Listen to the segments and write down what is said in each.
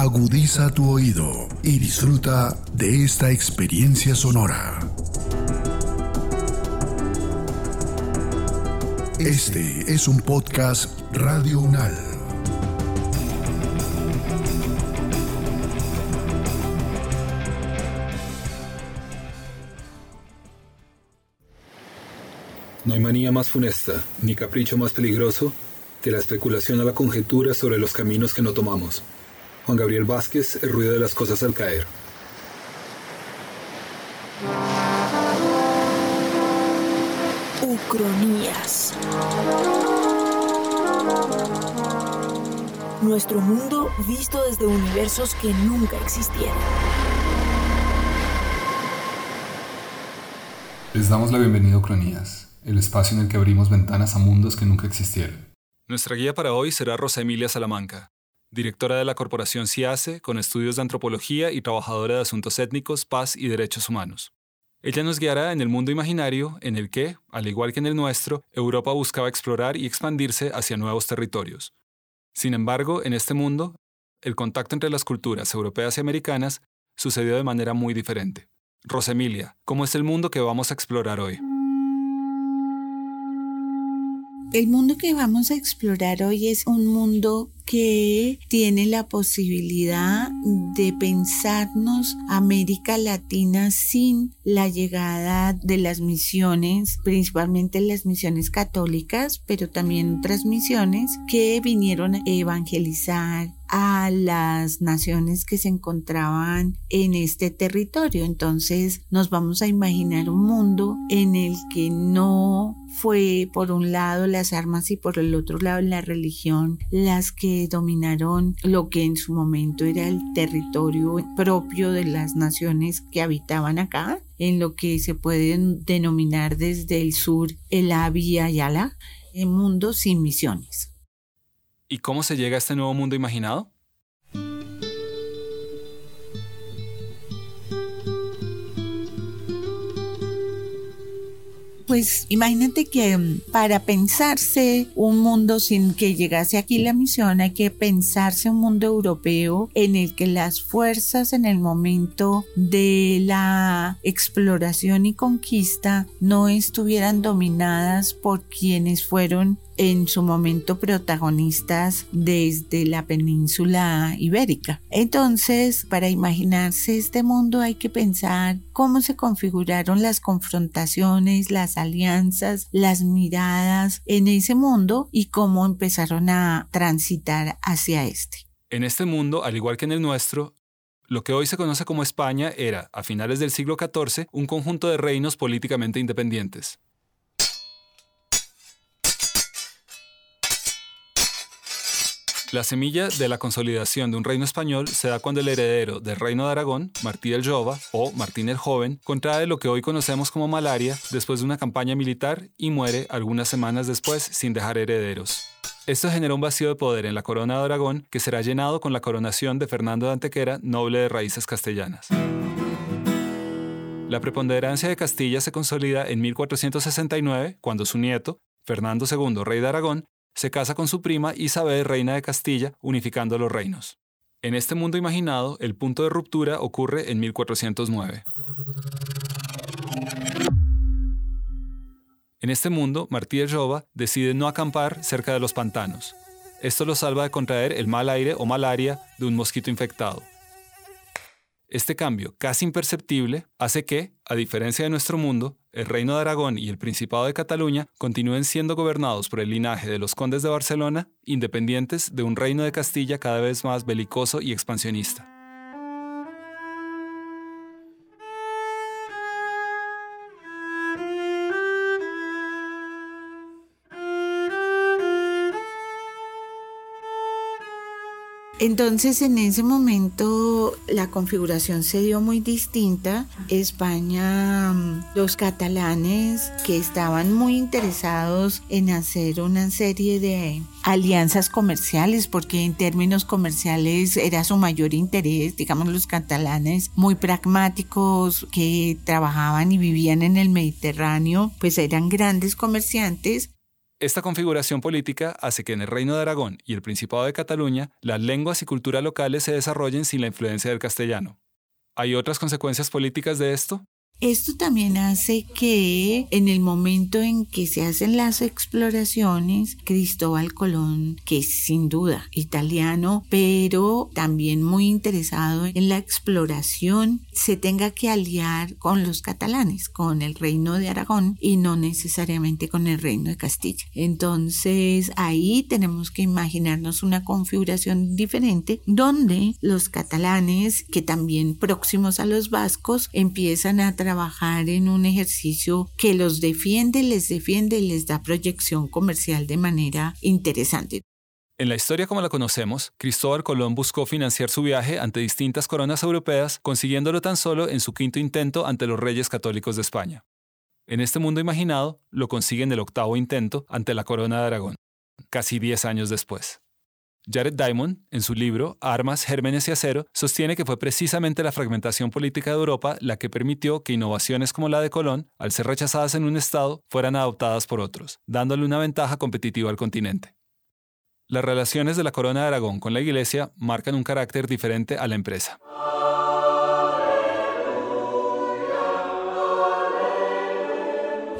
Agudiza tu oído y disfruta de esta experiencia sonora. Este es un podcast Radio Unal. No hay manía más funesta, ni capricho más peligroso que la especulación a la conjetura sobre los caminos que no tomamos. Juan Gabriel Vázquez, El ruido de las cosas al caer. Ucronías. Nuestro mundo visto desde universos que nunca existieron. Les damos la bienvenida a Ucronías, el espacio en el que abrimos ventanas a mundos que nunca existieron. Nuestra guía para hoy será Rosa Emilia Salamanca, directora de la Corporación CIACE con estudios de antropología y trabajadora de asuntos étnicos, paz y derechos humanos. Ella nos guiará en el mundo imaginario en el que, al igual que en el nuestro, Europa buscaba explorar y expandirse hacia nuevos territorios. Sin embargo, en este mundo, el contacto entre las culturas europeas y americanas sucedió de manera muy diferente. Rosemilia, ¿cómo es el mundo que vamos a explorar hoy? El mundo que vamos a explorar hoy es un mundo que tiene la posibilidad de pensarnos América Latina sin la llegada de las misiones, principalmente las misiones católicas, pero también otras misiones que vinieron a evangelizar a las naciones que se encontraban en este territorio. Entonces nos vamos a imaginar un mundo en el que no fue por un lado las armas y por el otro lado la religión las que dominaron lo que en su momento era el territorio propio de las naciones que habitaban acá, en lo que se puede denominar desde el sur el Avia Yala, el mundo sin misiones. ¿Y cómo se llega a este nuevo mundo imaginado? Pues imagínate que mm, para pensarse un mundo sin que llegase aquí la misión, hay que pensarse un mundo europeo en el que las fuerzas en el momento de la exploración y conquista no estuvieran dominadas por quienes fueron en su momento protagonistas desde la península ibérica. Entonces, para imaginarse este mundo hay que pensar cómo se configuraron las confrontaciones, las alianzas, las miradas en ese mundo y cómo empezaron a transitar hacia este. En este mundo, al igual que en el nuestro, lo que hoy se conoce como España era, a finales del siglo XIV, un conjunto de reinos políticamente independientes. La semilla de la consolidación de un reino español se da cuando el heredero del reino de Aragón, Martí el Jova o Martín el Joven, contrae lo que hoy conocemos como malaria después de una campaña militar y muere algunas semanas después sin dejar herederos. Esto generó un vacío de poder en la corona de Aragón que será llenado con la coronación de Fernando de Antequera, noble de raíces castellanas. La preponderancia de Castilla se consolida en 1469, cuando su nieto, Fernando II, rey de Aragón, se casa con su prima Isabel, reina de Castilla, unificando los reinos. En este mundo imaginado, el punto de ruptura ocurre en 1409. En este mundo, Martí de Jova decide no acampar cerca de los pantanos. Esto lo salva de contraer el mal aire o malaria de un mosquito infectado. Este cambio, casi imperceptible, hace que, a diferencia de nuestro mundo, el Reino de Aragón y el Principado de Cataluña continúen siendo gobernados por el linaje de los condes de Barcelona, independientes de un reino de Castilla cada vez más belicoso y expansionista. Entonces en ese momento la configuración se dio muy distinta. España, mm, los catalanes que estaban muy interesados en hacer una serie de alianzas comerciales, porque en términos comerciales era su mayor interés, digamos los catalanes muy pragmáticos que trabajaban y vivían en el Mediterráneo, pues eran grandes comerciantes Esta configuración política hace que en el Reino de Aragón y el Principado de Cataluña las lenguas y cultura locales se desarrollen sin la influencia del castellano. ¿Hay otras consecuencias políticas de esto? Esto también hace que en el momento en que se hacen las exploraciones, Cristóbal Colón, que es sin duda italiano, pero también muy interesado en la exploración, se tenga que aliar con los catalanes, con el reino de Aragón y no necesariamente con el reino de Castilla. Entonces ahí tenemos que imaginarnos una configuración diferente donde los catalanes, que también próximos a los vascos, empiezan a trabajar en un ejercicio que los defiende, les defiende y les da proyección comercial de manera interesante. En la historia como la conocemos, Cristóbal Colón buscó financiar su viaje ante distintas coronas europeas, consiguiéndolo tan solo en su quinto intento ante los reyes católicos de España. En este mundo imaginado, lo consigue en el octavo intento ante la corona de Aragón, casi diez años después. Jared Diamond, en su libro Armas, Gérmenes y Acero, sostiene que fue precisamente la fragmentación política de Europa la que permitió que innovaciones como la de Colón, al ser rechazadas en un Estado, fueran adoptadas por otros, dándole una ventaja competitiva al continente. Las relaciones de la Corona de Aragón con la Iglesia marcan un carácter diferente a la empresa.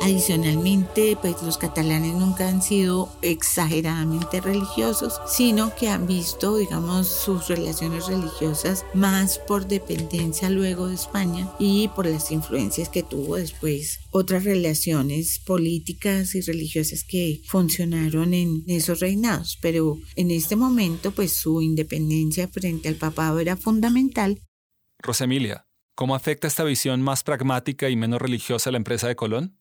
Adicionalmente, pues los catalanes nunca han sido exageradamente religiosos, sino que han visto, digamos, sus relaciones religiosas más por dependencia luego de España y por las influencias que tuvo después otras relaciones políticas y religiosas que funcionaron en esos reinados. Pero en este momento, pues su independencia frente al papado era fundamental. Rosemilia, ¿cómo afecta esta visión más pragmática y menos religiosa a la empresa de Colón?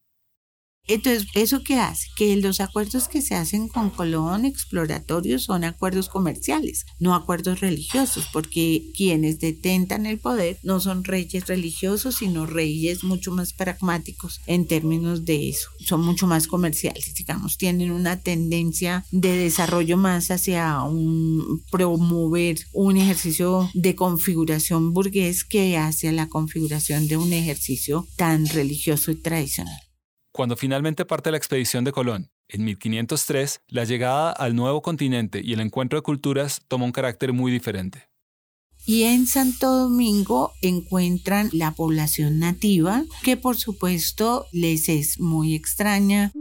Entonces, ¿eso qué hace? Que los acuerdos que se hacen con Colón exploratorios son acuerdos comerciales, no acuerdos religiosos, porque quienes detentan el poder no son reyes religiosos, sino reyes mucho más pragmáticos en términos de eso. Son mucho más comerciales, digamos, tienen una tendencia de desarrollo más hacia un promover un ejercicio de configuración burgués que hacia la configuración de un ejercicio tan religioso y tradicional. Cuando finalmente parte la expedición de Colón, en 1503, la llegada al nuevo continente y el encuentro de culturas toma un carácter muy diferente. Y en Santo Domingo encuentran la población nativa, que por supuesto les es muy extraña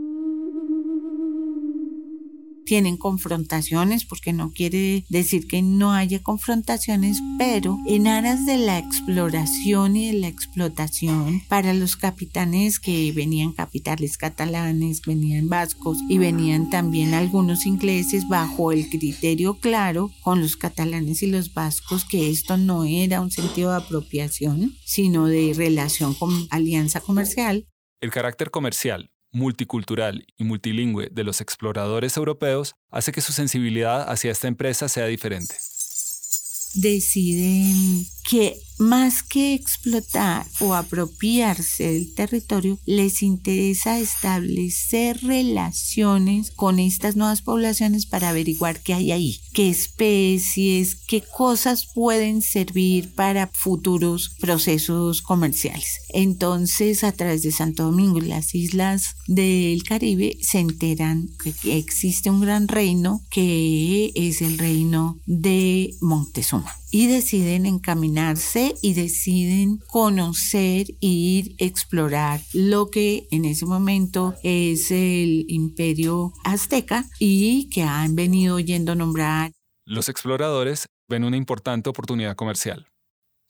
tienen confrontaciones, porque no quiere decir que no haya confrontaciones, pero en aras de la exploración y de la explotación para los capitanes que venían capitales catalanes, venían vascos y venían también algunos ingleses bajo el criterio claro con los catalanes y los vascos que esto no era un sentido de apropiación, sino de relación con alianza comercial. El carácter comercial multicultural y multilingüe de los exploradores europeos hace que su sensibilidad hacia esta empresa sea diferente. Deciden que más que explotar o apropiarse del territorio, les interesa establecer relaciones con estas nuevas poblaciones para averiguar qué hay ahí, qué especies, qué cosas pueden servir para futuros procesos comerciales. Entonces, a través de Santo Domingo y las islas del Caribe, se enteran que existe un gran reino que es el reino de Montezuma y deciden encaminarse y deciden conocer, ir, explorar lo que en ese momento es el imperio azteca y que han venido oyendo nombrar. Los exploradores ven una importante oportunidad comercial.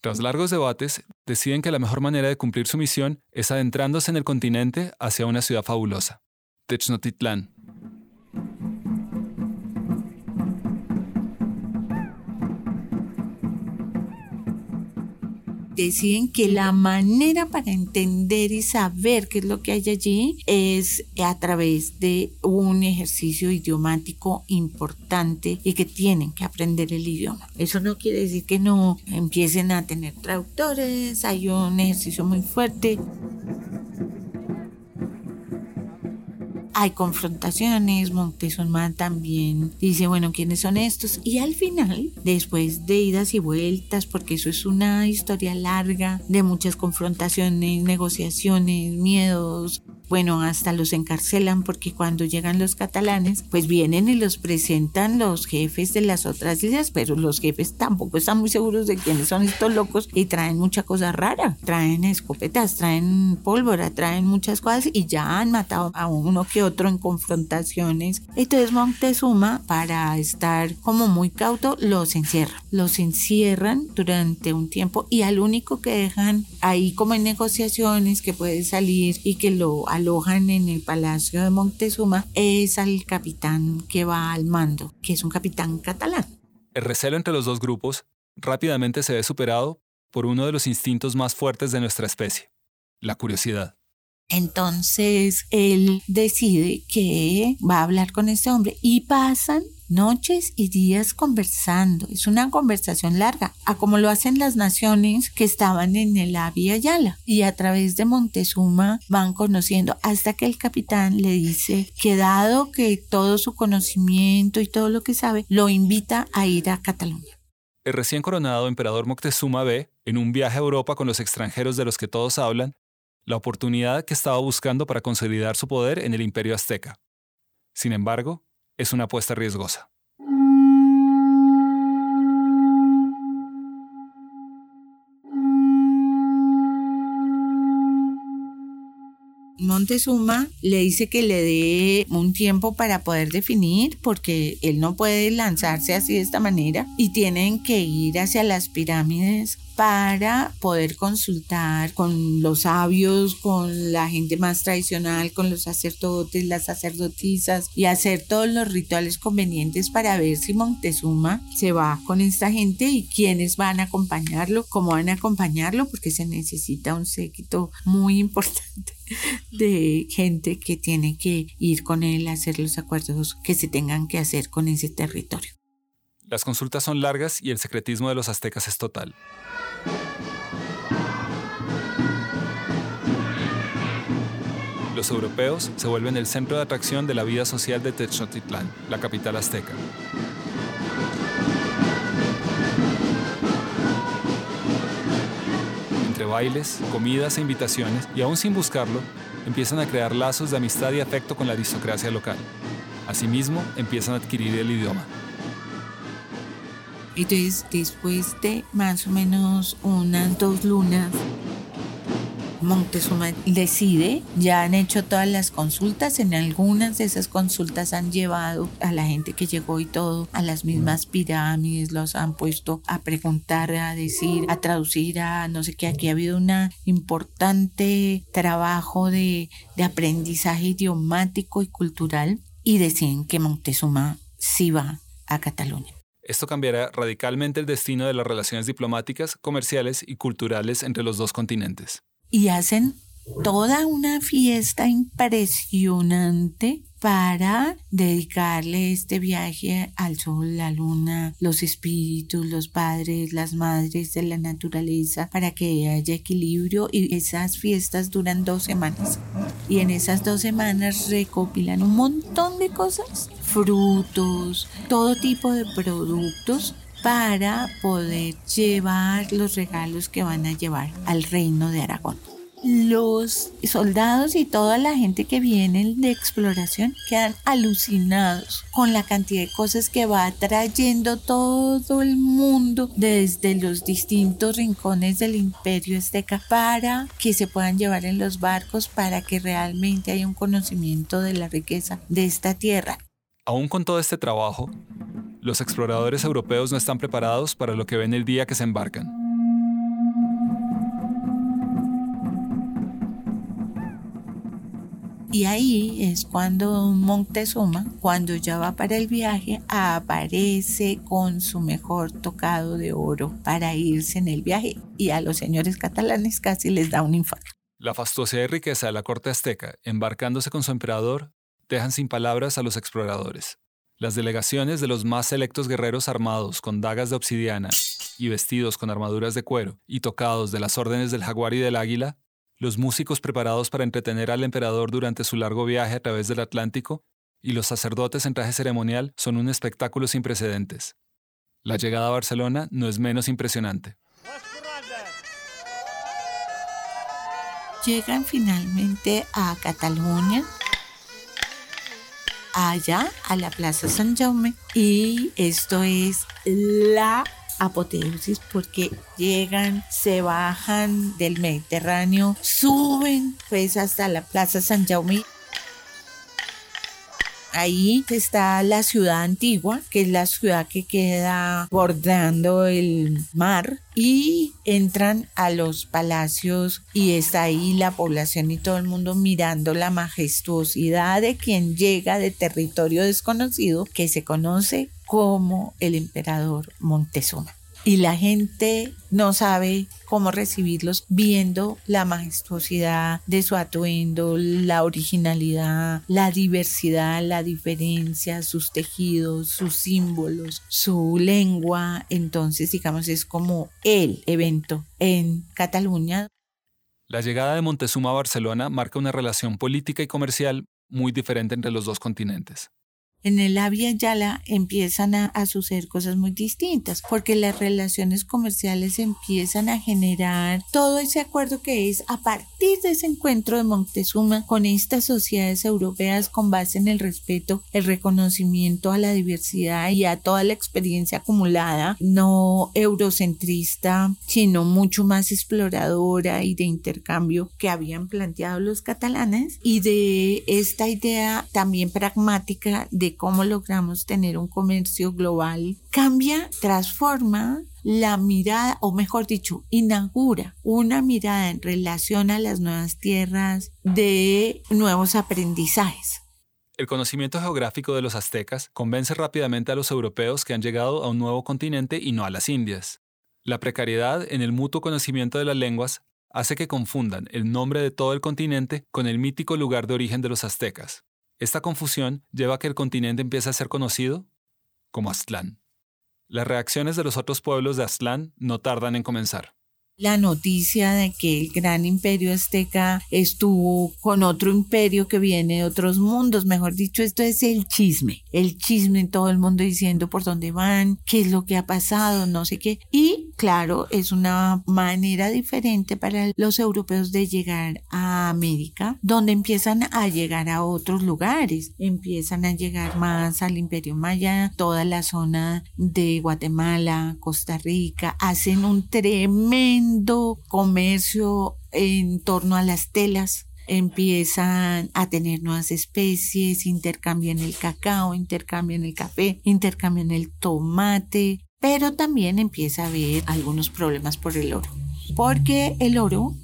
Tras largos debates, deciden que la mejor manera de cumplir su misión es adentrándose en el continente hacia una ciudad fabulosa, Technotitlán, deciden que la manera para entender y saber qué es lo que hay allí es a través de un ejercicio idiomático importante y que tienen que aprender el idioma. Eso no quiere decir que no empiecen a tener traductores, hay un ejercicio muy fuerte. Hay confrontaciones, Montezuma también dice, bueno, ¿quiénes son estos? Y al final, después de idas y vueltas, porque eso es una historia larga de muchas confrontaciones, negociaciones, miedos, bueno, hasta los encarcelan porque cuando llegan los catalanes, pues vienen y los presentan los jefes de las otras islas, pero los jefes tampoco están muy seguros de quiénes son estos locos y traen mucha cosa rara. Traen escopetas, traen pólvora, traen muchas cosas y ya han matado a uno que otro en confrontaciones. Entonces Montezuma, para estar como muy cauto, los encierra. Los encierran durante un tiempo y al único que dejan ahí como en negociaciones que puede salir y que lo alojan en el palacio de Montezuma es al capitán que va al mando, que es un capitán catalán. El recelo entre los dos grupos rápidamente se ve superado por uno de los instintos más fuertes de nuestra especie, la curiosidad. Entonces él decide que va a hablar con este hombre y pasan noches y días conversando. Es una conversación larga, a como lo hacen las naciones que estaban en el Avia Yala. Y a través de Montezuma van conociendo hasta que el capitán le dice que dado que todo su conocimiento y todo lo que sabe, lo invita a ir a Cataluña. El recién coronado emperador Moctezuma ve, en un viaje a Europa con los extranjeros de los que todos hablan, la oportunidad que estaba buscando para consolidar su poder en el imperio azteca. Sin embargo, es una apuesta riesgosa. Montezuma le dice que le dé un tiempo para poder definir porque él no puede lanzarse así de esta manera y tienen que ir hacia las pirámides para poder consultar con los sabios, con la gente más tradicional, con los sacerdotes, las sacerdotisas y hacer todos los rituales convenientes para ver si Montezuma se va con esta gente y quiénes van a acompañarlo, cómo van a acompañarlo, porque se necesita un séquito muy importante de gente que tiene que ir con él a hacer los acuerdos que se tengan que hacer con ese territorio. Las consultas son largas y el secretismo de los aztecas es total. Los europeos se vuelven el centro de atracción de la vida social de Tenochtitlán, la capital azteca. Entre bailes, comidas e invitaciones, y aún sin buscarlo, empiezan a crear lazos de amistad y afecto con la aristocracia local. Asimismo, empiezan a adquirir el idioma. Entonces, después de más o menos unas dos lunas, Montezuma decide, ya han hecho todas las consultas, en algunas de esas consultas han llevado a la gente que llegó y todo a las mismas pirámides, los han puesto a preguntar, a decir, a traducir, a no sé qué, aquí ha habido un importante trabajo de, de aprendizaje idiomático y cultural y deciden que Montezuma sí va a Cataluña. Esto cambiará radicalmente el destino de las relaciones diplomáticas, comerciales y culturales entre los dos continentes. Y hacen toda una fiesta impresionante para dedicarle este viaje al sol, la luna, los espíritus, los padres, las madres de la naturaleza, para que haya equilibrio y esas fiestas duran dos semanas. Y en esas dos semanas recopilan un montón de cosas, frutos, todo tipo de productos para poder llevar los regalos que van a llevar al reino de Aragón los soldados y toda la gente que viene de exploración quedan alucinados con la cantidad de cosas que va trayendo todo el mundo desde los distintos rincones del imperio azteca para que se puedan llevar en los barcos para que realmente haya un conocimiento de la riqueza de esta tierra. Aún con todo este trabajo, los exploradores europeos no están preparados para lo que ven el día que se embarcan. Y ahí es cuando Montezuma, cuando ya va para el viaje, aparece con su mejor tocado de oro para irse en el viaje y a los señores catalanes casi les da un infarto. La fastuosidad y riqueza de la corte azteca, embarcándose con su emperador, dejan sin palabras a los exploradores. Las delegaciones de los más selectos guerreros armados con dagas de obsidiana y vestidos con armaduras de cuero y tocados de las órdenes del jaguar y del águila los músicos preparados para entretener al emperador durante su largo viaje a través del Atlántico y los sacerdotes en traje ceremonial son un espectáculo sin precedentes. La llegada a Barcelona no es menos impresionante. llegan finalmente a Cataluña, allá a la Plaza San Jaume. Y esto es la apoteosis porque llegan, se bajan del Mediterráneo, suben pues hasta la Plaza San Jaume Ahí está la ciudad antigua, que es la ciudad que queda bordando el mar y entran a los palacios y está ahí la población y todo el mundo mirando la majestuosidad de quien llega de territorio desconocido que se conoce como el emperador Montezuma y la gente no sabe cómo recibirlos viendo la majestuosidad de su atuendo, la originalidad, la diversidad, la diferencia, sus tejidos, sus símbolos, su lengua. Entonces, digamos, es como el evento en Cataluña. La llegada de Montezuma a Barcelona marca una relación política y comercial muy diferente entre los dos continentes en el Avia Yala empiezan a, suceder cosas muy distintas, porque las relaciones comerciales empiezan a generar todo ese acuerdo que es a partir de ese encuentro de Montezuma con estas sociedades europeas con base en el respeto, el reconocimiento a la diversidad y a toda la experiencia acumulada, no eurocentrista, sino mucho más exploradora y de intercambio que habían planteado los catalanes. Y de esta idea también pragmática de cómo logramos tener un comercio global, cambia, transforma la mirada, o mejor dicho, inaugura una mirada en relación a las nuevas tierras de nuevos aprendizajes. El conocimiento geográfico de los aztecas convence rápidamente a los europeos que han llegado a un nuevo continente y no a las Indias. La precariedad en el mutuo conocimiento de las lenguas hace que confundan el nombre de todo el continente con el mítico lugar de origen de los aztecas. Esta confusión lleva a que el continente empiece a ser conocido como Aztlán. Las reacciones de los otros pueblos de Aztlán no tardan en comenzar la noticia de que el gran imperio azteca estuvo con otro imperio que viene de otros mundos. Mejor dicho, esto es el chisme. El chisme en todo el mundo diciendo por dónde van, qué es lo que ha pasado, no sé qué. Y claro, es una manera diferente para los europeos de llegar a América, donde empiezan a llegar a otros lugares. Empiezan a llegar más al imperio maya, toda la zona de Guatemala, Costa Rica. Hacen un tremendo comercio en torno a las telas empiezan a tener nuevas especies, intercambian el cacao, intercambian el café, intercambian el tomate, pero también empieza a haber algunos problemas por el oro, porque el oro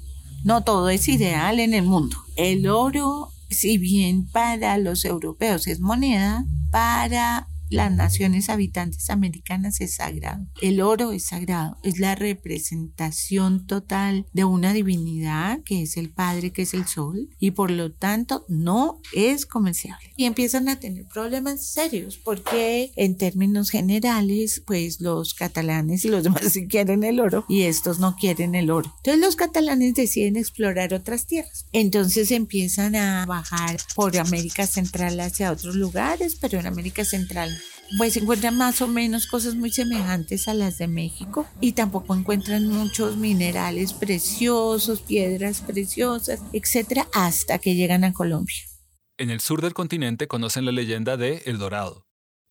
no todo es ideal en el mundo. El oro, si bien para los europeos es moneda, para las naciones habitantes americanas es sagrado. El oro es sagrado, es la representación total de una divinidad que es el Padre, que es el Sol, y por lo tanto no es comerciable. Y empiezan a tener problemas serios porque en términos generales, pues los catalanes y los demás sí quieren el oro y estos no quieren el oro. Entonces los catalanes deciden explorar otras tierras. Entonces empiezan a bajar por América Central hacia otros lugares, pero en América Central pues encuentran más o menos cosas muy semejantes a las de México y tampoco encuentran muchos minerales preciosos, piedras preciosas, etcétera, hasta que llegan a Colombia. En el sur del continente conocen la leyenda de El Dorado.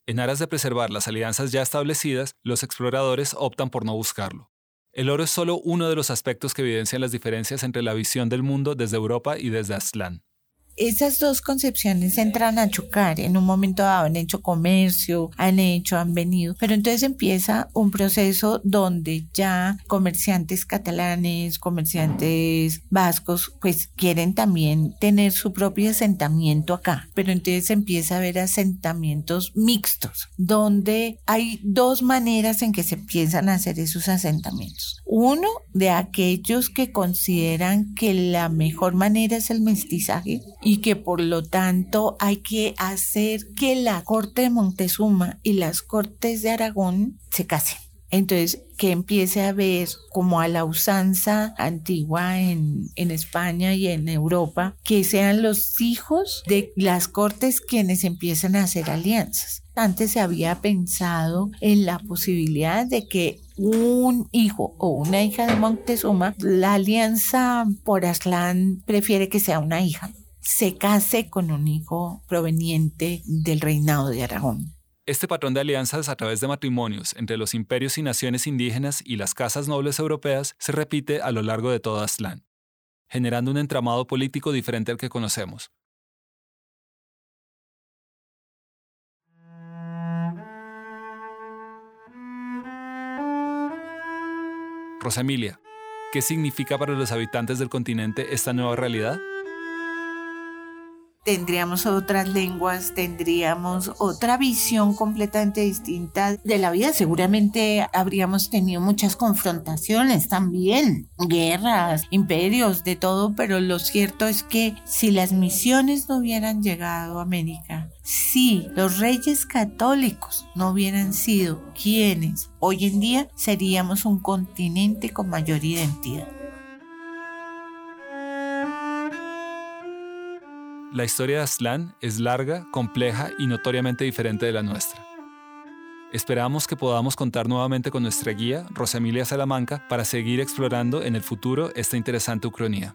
En aras de preservar las alianzas ya establecidas, los exploradores optan por no buscarlo. El oro es solo uno de los aspectos que evidencian las diferencias entre la visión del mundo desde Europa y desde Aztlán esas dos concepciones entran a chocar. En un momento dado han hecho comercio, han hecho, han venido, pero entonces empieza un proceso donde ya comerciantes catalanes, comerciantes vascos, pues quieren también tener su propio asentamiento acá. Pero entonces empieza a haber asentamientos mixtos, donde hay dos maneras en que se empiezan a hacer esos asentamientos. Uno, de aquellos que consideran que la mejor manera es el mestizaje y que por lo tanto hay que hacer que la corte de Montezuma y las cortes de Aragón se casen. Entonces, que empiece a ver como a la usanza antigua en, en, España y en Europa, que sean los hijos de las cortes quienes empiecen a hacer alianzas. Antes se había pensado en la posibilidad de que un hijo o una hija de Montezuma, la alianza por Aslan prefiere que sea una hija, se case con un hijo proveniente del reinado de Aragón. Este patrón de alianzas a través de matrimonios entre los imperios y naciones indígenas y las casas nobles europeas se repite a lo largo de todo Aztlán, generando un entramado político diferente al que conocemos. Rosa Emilia, ¿qué significa para los habitantes del continente esta nueva realidad? Tendríamos otras lenguas, tendríamos otra visión completamente distinta de la vida. Seguramente habríamos tenido muchas confrontaciones también, guerras, imperios, de todo, pero lo cierto es que si las misiones no hubieran llegado a América, si los reyes católicos no hubieran sido quienes hoy en día seríamos un continente con mayor identidad. La historia de Aslan es larga, compleja y notoriamente diferente de la nuestra. Esperamos que podamos contar nuevamente con nuestra guía, Rosa Emilia Salamanca, para seguir explorando en el futuro esta interesante ucronía.